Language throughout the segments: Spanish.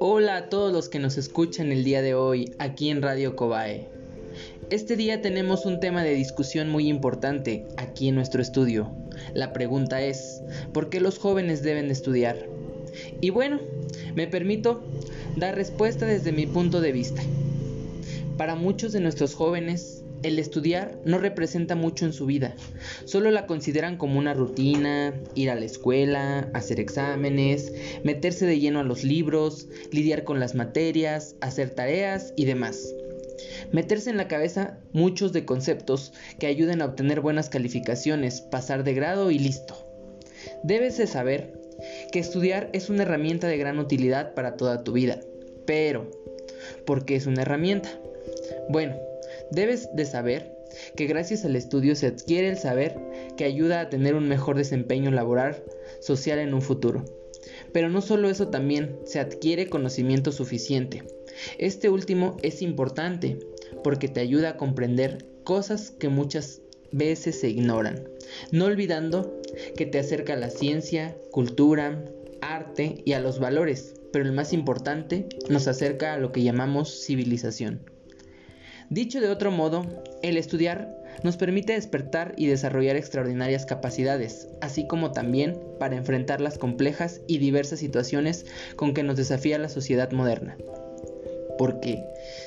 Hola a todos los que nos escuchan el día de hoy aquí en Radio Cobae. Este día tenemos un tema de discusión muy importante aquí en nuestro estudio. La pregunta es, ¿por qué los jóvenes deben estudiar? Y bueno, me permito dar respuesta desde mi punto de vista. Para muchos de nuestros jóvenes, el estudiar no representa mucho en su vida, solo la consideran como una rutina, ir a la escuela, hacer exámenes, meterse de lleno a los libros, lidiar con las materias, hacer tareas y demás. Meterse en la cabeza muchos de conceptos que ayuden a obtener buenas calificaciones, pasar de grado y listo. Debes de saber que estudiar es una herramienta de gran utilidad para toda tu vida. Pero, ¿por qué es una herramienta? Bueno, Debes de saber que gracias al estudio se adquiere el saber que ayuda a tener un mejor desempeño laboral social en un futuro. Pero no solo eso también, se adquiere conocimiento suficiente. Este último es importante porque te ayuda a comprender cosas que muchas veces se ignoran, no olvidando que te acerca a la ciencia, cultura, arte y a los valores, pero el más importante, nos acerca a lo que llamamos civilización. Dicho de otro modo, el estudiar nos permite despertar y desarrollar extraordinarias capacidades, así como también para enfrentar las complejas y diversas situaciones con que nos desafía la sociedad moderna. Porque,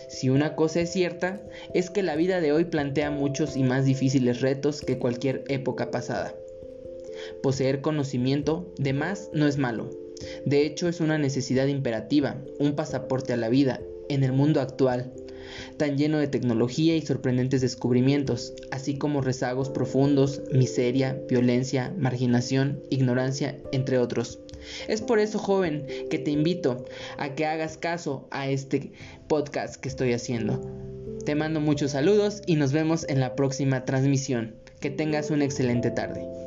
si una cosa es cierta, es que la vida de hoy plantea muchos y más difíciles retos que cualquier época pasada. Poseer conocimiento de más no es malo, de hecho es una necesidad imperativa, un pasaporte a la vida, en el mundo actual, tan lleno de tecnología y sorprendentes descubrimientos, así como rezagos profundos, miseria, violencia, marginación, ignorancia, entre otros. Es por eso, joven, que te invito a que hagas caso a este podcast que estoy haciendo. Te mando muchos saludos y nos vemos en la próxima transmisión. Que tengas una excelente tarde.